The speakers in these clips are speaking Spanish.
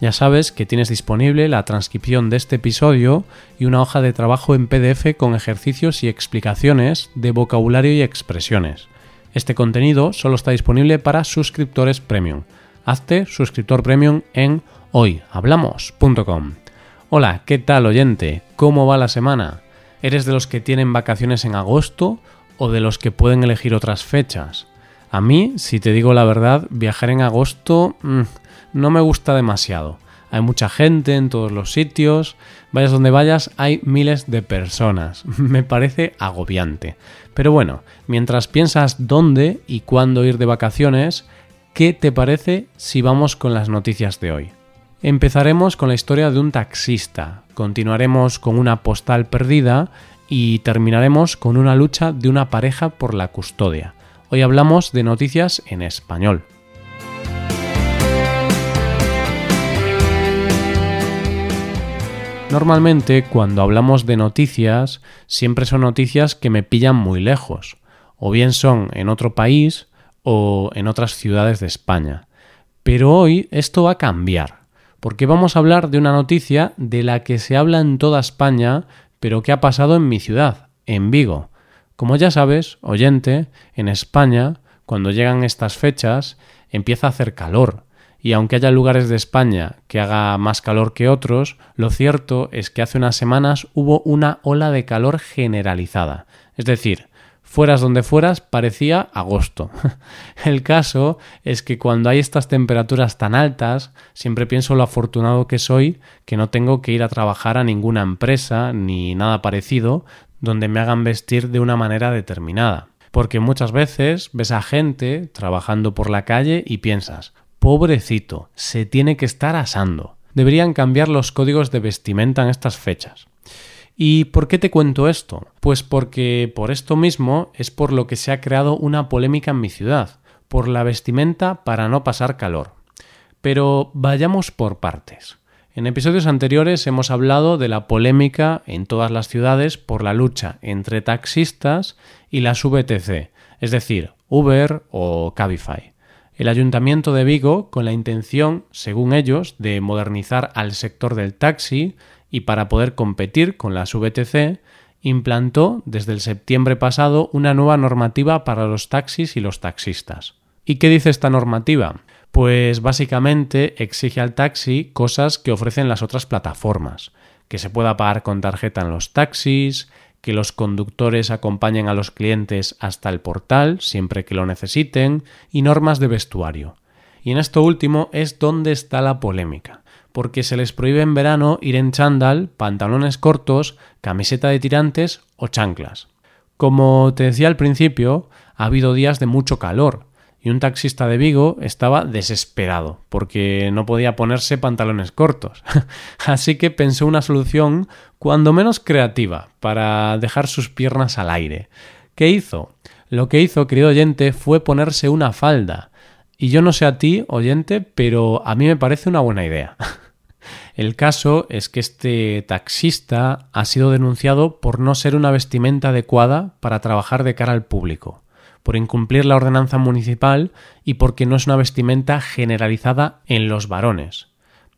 ya sabes que tienes disponible la transcripción de este episodio y una hoja de trabajo en PDF con ejercicios y explicaciones de vocabulario y expresiones. Este contenido solo está disponible para suscriptores premium. Hazte suscriptor premium en hoyhablamos.com. Hola, ¿qué tal oyente? ¿Cómo va la semana? ¿Eres de los que tienen vacaciones en agosto o de los que pueden elegir otras fechas? A mí, si te digo la verdad, viajar en agosto mm, no me gusta demasiado. Hay mucha gente en todos los sitios, vayas donde vayas, hay miles de personas. me parece agobiante. Pero bueno, mientras piensas dónde y cuándo ir de vacaciones, ¿qué te parece si vamos con las noticias de hoy? Empezaremos con la historia de un taxista, continuaremos con una postal perdida y terminaremos con una lucha de una pareja por la custodia. Hoy hablamos de noticias en español. Normalmente cuando hablamos de noticias siempre son noticias que me pillan muy lejos, o bien son en otro país o en otras ciudades de España. Pero hoy esto va a cambiar, porque vamos a hablar de una noticia de la que se habla en toda España, pero que ha pasado en mi ciudad, en Vigo. Como ya sabes, oyente, en España, cuando llegan estas fechas, empieza a hacer calor, y aunque haya lugares de España que haga más calor que otros, lo cierto es que hace unas semanas hubo una ola de calor generalizada. Es decir, fueras donde fueras parecía agosto. El caso es que cuando hay estas temperaturas tan altas, siempre pienso lo afortunado que soy que no tengo que ir a trabajar a ninguna empresa ni nada parecido donde me hagan vestir de una manera determinada. Porque muchas veces ves a gente trabajando por la calle y piensas, Pobrecito, se tiene que estar asando. Deberían cambiar los códigos de vestimenta en estas fechas. ¿Y por qué te cuento esto? Pues porque por esto mismo es por lo que se ha creado una polémica en mi ciudad, por la vestimenta para no pasar calor. Pero vayamos por partes. En episodios anteriores hemos hablado de la polémica en todas las ciudades por la lucha entre taxistas y las VTC, es decir, Uber o Cabify el Ayuntamiento de Vigo, con la intención, según ellos, de modernizar al sector del taxi y para poder competir con las VTC, implantó desde el septiembre pasado una nueva normativa para los taxis y los taxistas. ¿Y qué dice esta normativa? Pues básicamente exige al taxi cosas que ofrecen las otras plataformas, que se pueda pagar con tarjeta en los taxis, que los conductores acompañen a los clientes hasta el portal siempre que lo necesiten y normas de vestuario. Y en esto último es donde está la polémica, porque se les prohíbe en verano ir en chándal, pantalones cortos, camiseta de tirantes o chanclas. Como te decía al principio, ha habido días de mucho calor, y un taxista de Vigo estaba desesperado porque no podía ponerse pantalones cortos. Así que pensó una solución cuando menos creativa para dejar sus piernas al aire. ¿Qué hizo? Lo que hizo, querido oyente, fue ponerse una falda. Y yo no sé a ti, oyente, pero a mí me parece una buena idea. El caso es que este taxista ha sido denunciado por no ser una vestimenta adecuada para trabajar de cara al público por incumplir la ordenanza municipal y porque no es una vestimenta generalizada en los varones.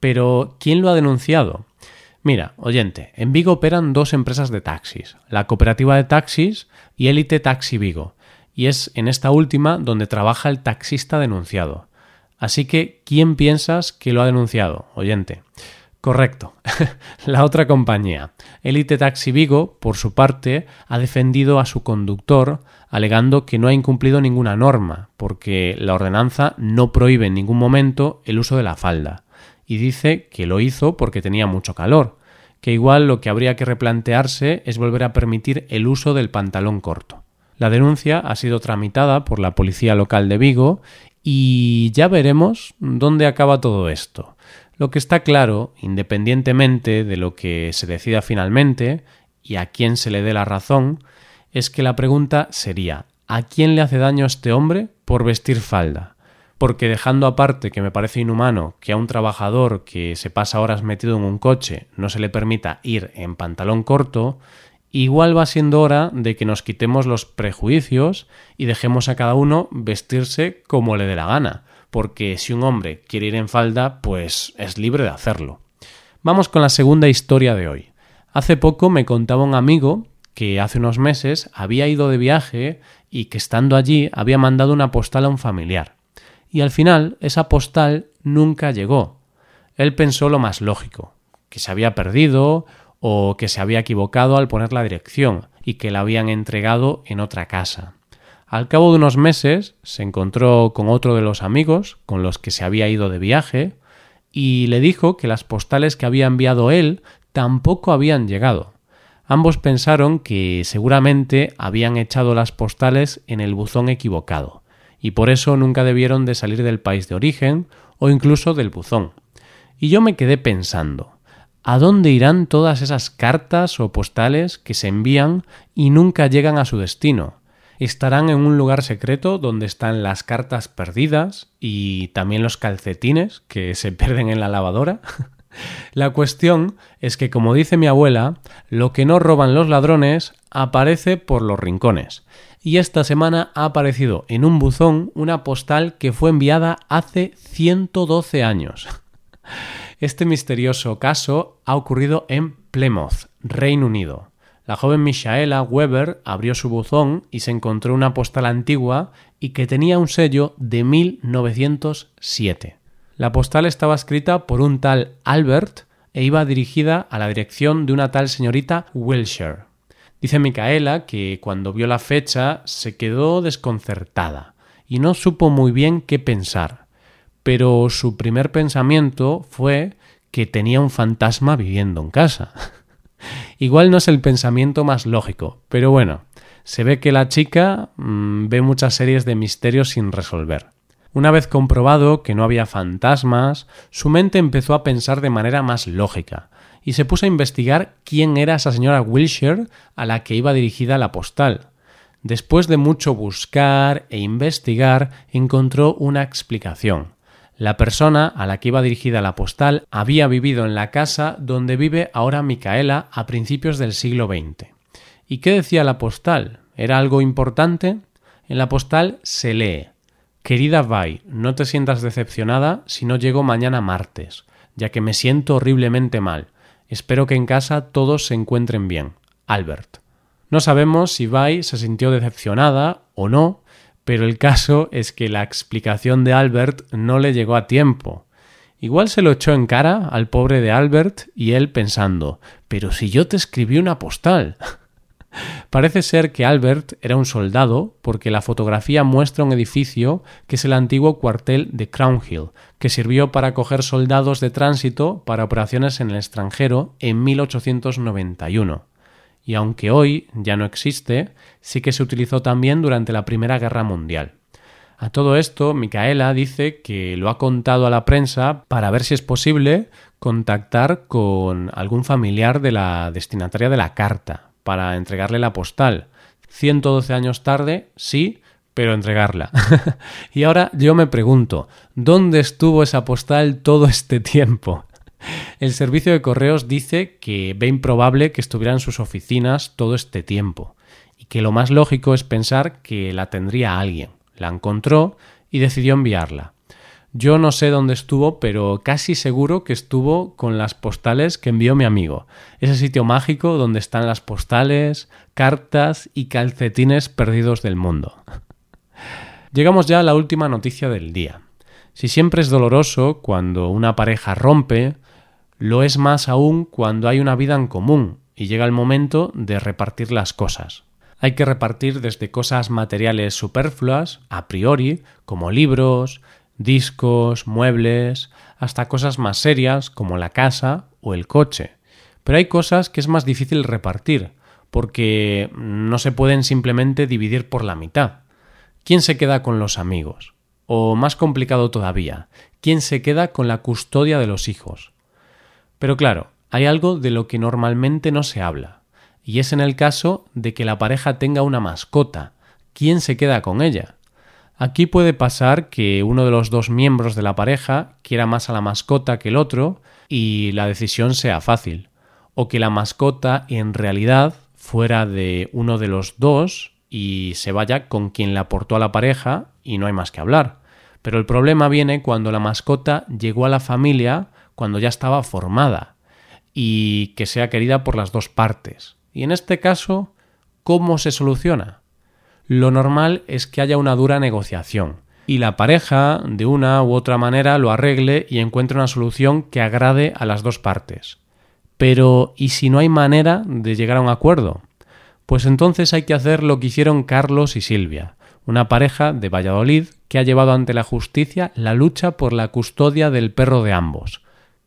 Pero, ¿quién lo ha denunciado? Mira, oyente, en Vigo operan dos empresas de taxis, la cooperativa de taxis y Elite Taxi Vigo, y es en esta última donde trabaja el taxista denunciado. Así que, ¿quién piensas que lo ha denunciado, oyente? Correcto. la otra compañía, Elite Taxi Vigo, por su parte, ha defendido a su conductor alegando que no ha incumplido ninguna norma, porque la ordenanza no prohíbe en ningún momento el uso de la falda, y dice que lo hizo porque tenía mucho calor, que igual lo que habría que replantearse es volver a permitir el uso del pantalón corto. La denuncia ha sido tramitada por la policía local de Vigo y ya veremos dónde acaba todo esto. Lo que está claro, independientemente de lo que se decida finalmente y a quién se le dé la razón, es que la pregunta sería ¿a quién le hace daño este hombre por vestir falda? Porque dejando aparte que me parece inhumano que a un trabajador que se pasa horas metido en un coche no se le permita ir en pantalón corto, igual va siendo hora de que nos quitemos los prejuicios y dejemos a cada uno vestirse como le dé la gana, porque si un hombre quiere ir en falda, pues es libre de hacerlo. Vamos con la segunda historia de hoy. Hace poco me contaba un amigo que hace unos meses había ido de viaje y que estando allí había mandado una postal a un familiar. Y al final esa postal nunca llegó. Él pensó lo más lógico, que se había perdido o que se había equivocado al poner la dirección y que la habían entregado en otra casa. Al cabo de unos meses se encontró con otro de los amigos con los que se había ido de viaje y le dijo que las postales que había enviado él tampoco habían llegado. Ambos pensaron que seguramente habían echado las postales en el buzón equivocado y por eso nunca debieron de salir del país de origen o incluso del buzón. Y yo me quedé pensando, ¿A dónde irán todas esas cartas o postales que se envían y nunca llegan a su destino? ¿Estarán en un lugar secreto donde están las cartas perdidas y también los calcetines que se pierden en la lavadora? la cuestión es que, como dice mi abuela, lo que no roban los ladrones aparece por los rincones. Y esta semana ha aparecido en un buzón una postal que fue enviada hace 112 años. Este misterioso caso ha ocurrido en Plymouth, Reino Unido. La joven Michaela Weber abrió su buzón y se encontró una postal antigua y que tenía un sello de 1907. La postal estaba escrita por un tal Albert e iba dirigida a la dirección de una tal señorita Wilshire. Dice Micaela que cuando vio la fecha se quedó desconcertada y no supo muy bien qué pensar pero su primer pensamiento fue que tenía un fantasma viviendo en casa. Igual no es el pensamiento más lógico, pero bueno, se ve que la chica mmm, ve muchas series de misterios sin resolver. Una vez comprobado que no había fantasmas, su mente empezó a pensar de manera más lógica y se puso a investigar quién era esa señora Wilshire a la que iba dirigida la postal. Después de mucho buscar e investigar, encontró una explicación. La persona a la que iba dirigida la postal había vivido en la casa donde vive ahora Micaela a principios del siglo XX. ¿Y qué decía la postal? ¿Era algo importante? En la postal se lee Querida Vi, no te sientas decepcionada si no llego mañana martes, ya que me siento horriblemente mal. Espero que en casa todos se encuentren bien. Albert. No sabemos si Vi se sintió decepcionada o no, pero el caso es que la explicación de Albert no le llegó a tiempo. Igual se lo echó en cara al pobre de Albert y él pensando, pero si yo te escribí una postal. Parece ser que Albert era un soldado porque la fotografía muestra un edificio que es el antiguo cuartel de Crown Hill, que sirvió para acoger soldados de tránsito para operaciones en el extranjero en 1891 y aunque hoy ya no existe, sí que se utilizó también durante la Primera Guerra Mundial. A todo esto, Micaela dice que lo ha contado a la prensa para ver si es posible contactar con algún familiar de la destinataria de la carta para entregarle la postal. 112 años tarde, sí, pero entregarla. y ahora yo me pregunto, ¿dónde estuvo esa postal todo este tiempo? El servicio de correos dice que ve improbable que estuviera en sus oficinas todo este tiempo y que lo más lógico es pensar que la tendría alguien. La encontró y decidió enviarla. Yo no sé dónde estuvo, pero casi seguro que estuvo con las postales que envió mi amigo. Ese sitio mágico donde están las postales, cartas y calcetines perdidos del mundo. Llegamos ya a la última noticia del día. Si siempre es doloroso cuando una pareja rompe, lo es más aún cuando hay una vida en común y llega el momento de repartir las cosas. Hay que repartir desde cosas materiales superfluas, a priori, como libros, discos, muebles, hasta cosas más serias como la casa o el coche. Pero hay cosas que es más difícil repartir, porque no se pueden simplemente dividir por la mitad. ¿Quién se queda con los amigos? O más complicado todavía, ¿quién se queda con la custodia de los hijos? Pero claro, hay algo de lo que normalmente no se habla, y es en el caso de que la pareja tenga una mascota. ¿Quién se queda con ella? Aquí puede pasar que uno de los dos miembros de la pareja quiera más a la mascota que el otro y la decisión sea fácil, o que la mascota en realidad fuera de uno de los dos y se vaya con quien la aportó a la pareja y no hay más que hablar. Pero el problema viene cuando la mascota llegó a la familia cuando ya estaba formada y que sea querida por las dos partes. Y en este caso, ¿cómo se soluciona? Lo normal es que haya una dura negociación y la pareja, de una u otra manera, lo arregle y encuentre una solución que agrade a las dos partes. Pero ¿y si no hay manera de llegar a un acuerdo? Pues entonces hay que hacer lo que hicieron Carlos y Silvia, una pareja de Valladolid que ha llevado ante la justicia la lucha por la custodia del perro de ambos.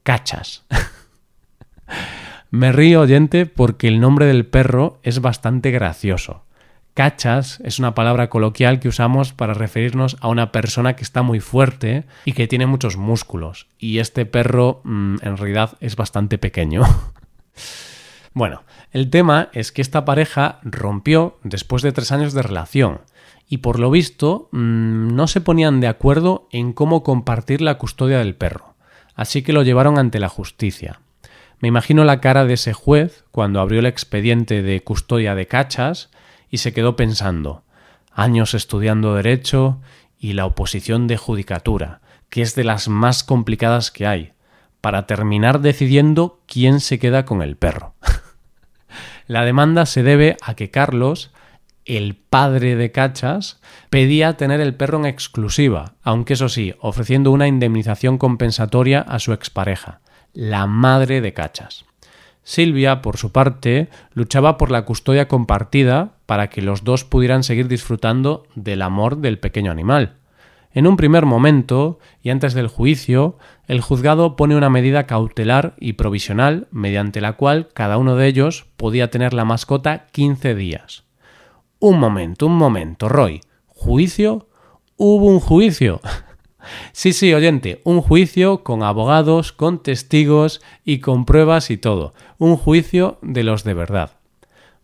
Cachas. Me río, oyente, porque el nombre del perro es bastante gracioso. Cachas es una palabra coloquial que usamos para referirnos a una persona que está muy fuerte y que tiene muchos músculos. Y este perro mm, en realidad es bastante pequeño. bueno, el tema es que esta pareja rompió después de tres años de relación y por lo visto mm, no se ponían de acuerdo en cómo compartir la custodia del perro, así que lo llevaron ante la justicia. Me imagino la cara de ese juez cuando abrió el expediente de custodia de cachas y se quedó pensando años estudiando derecho y la oposición de judicatura, que es de las más complicadas que hay, para terminar decidiendo quién se queda con el perro. la demanda se debe a que Carlos el padre de Cachas, pedía tener el perro en exclusiva, aunque eso sí, ofreciendo una indemnización compensatoria a su expareja, la madre de Cachas. Silvia, por su parte, luchaba por la custodia compartida para que los dos pudieran seguir disfrutando del amor del pequeño animal. En un primer momento, y antes del juicio, el juzgado pone una medida cautelar y provisional mediante la cual cada uno de ellos podía tener la mascota 15 días. Un momento, un momento, Roy. ¿Juicio? ¿Hubo un juicio? sí, sí, oyente, un juicio con abogados, con testigos y con pruebas y todo. Un juicio de los de verdad.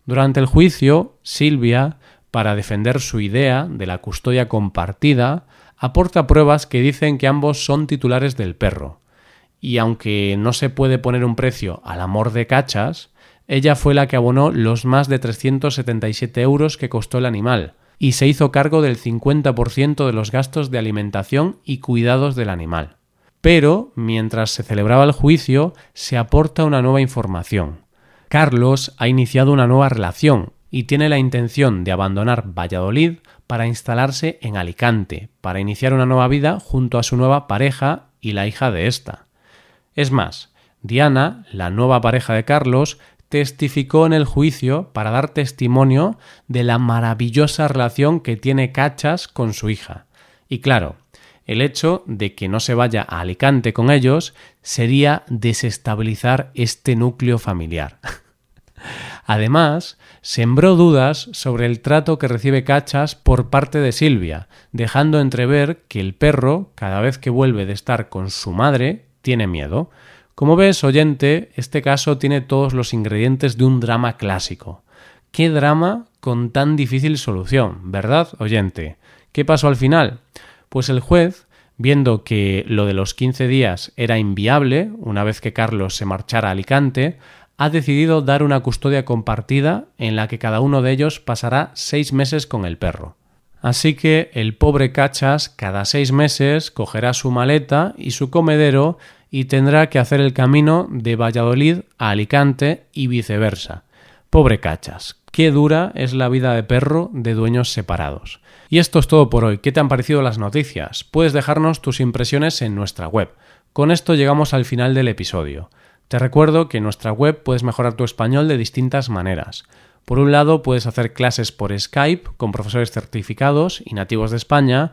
Durante el juicio, Silvia, para defender su idea de la custodia compartida, aporta pruebas que dicen que ambos son titulares del perro. Y aunque no se puede poner un precio al amor de cachas, ella fue la que abonó los más de 377 euros que costó el animal, y se hizo cargo del 50% de los gastos de alimentación y cuidados del animal. Pero, mientras se celebraba el juicio, se aporta una nueva información. Carlos ha iniciado una nueva relación y tiene la intención de abandonar Valladolid para instalarse en Alicante, para iniciar una nueva vida junto a su nueva pareja y la hija de ésta. Es más, Diana, la nueva pareja de Carlos, testificó en el juicio para dar testimonio de la maravillosa relación que tiene Cachas con su hija. Y claro, el hecho de que no se vaya a Alicante con ellos sería desestabilizar este núcleo familiar. Además, sembró dudas sobre el trato que recibe Cachas por parte de Silvia, dejando entrever que el perro, cada vez que vuelve de estar con su madre, tiene miedo, como ves, oyente, este caso tiene todos los ingredientes de un drama clásico. ¿Qué drama con tan difícil solución, verdad, oyente? ¿Qué pasó al final? Pues el juez, viendo que lo de los 15 días era inviable, una vez que Carlos se marchara a Alicante, ha decidido dar una custodia compartida en la que cada uno de ellos pasará seis meses con el perro. Así que el pobre Cachas cada seis meses cogerá su maleta y su comedero y tendrá que hacer el camino de Valladolid a Alicante y viceversa. Pobre cachas, qué dura es la vida de perro de dueños separados. Y esto es todo por hoy. ¿Qué te han parecido las noticias? Puedes dejarnos tus impresiones en nuestra web. Con esto llegamos al final del episodio. Te recuerdo que en nuestra web puedes mejorar tu español de distintas maneras. Por un lado, puedes hacer clases por Skype con profesores certificados y nativos de España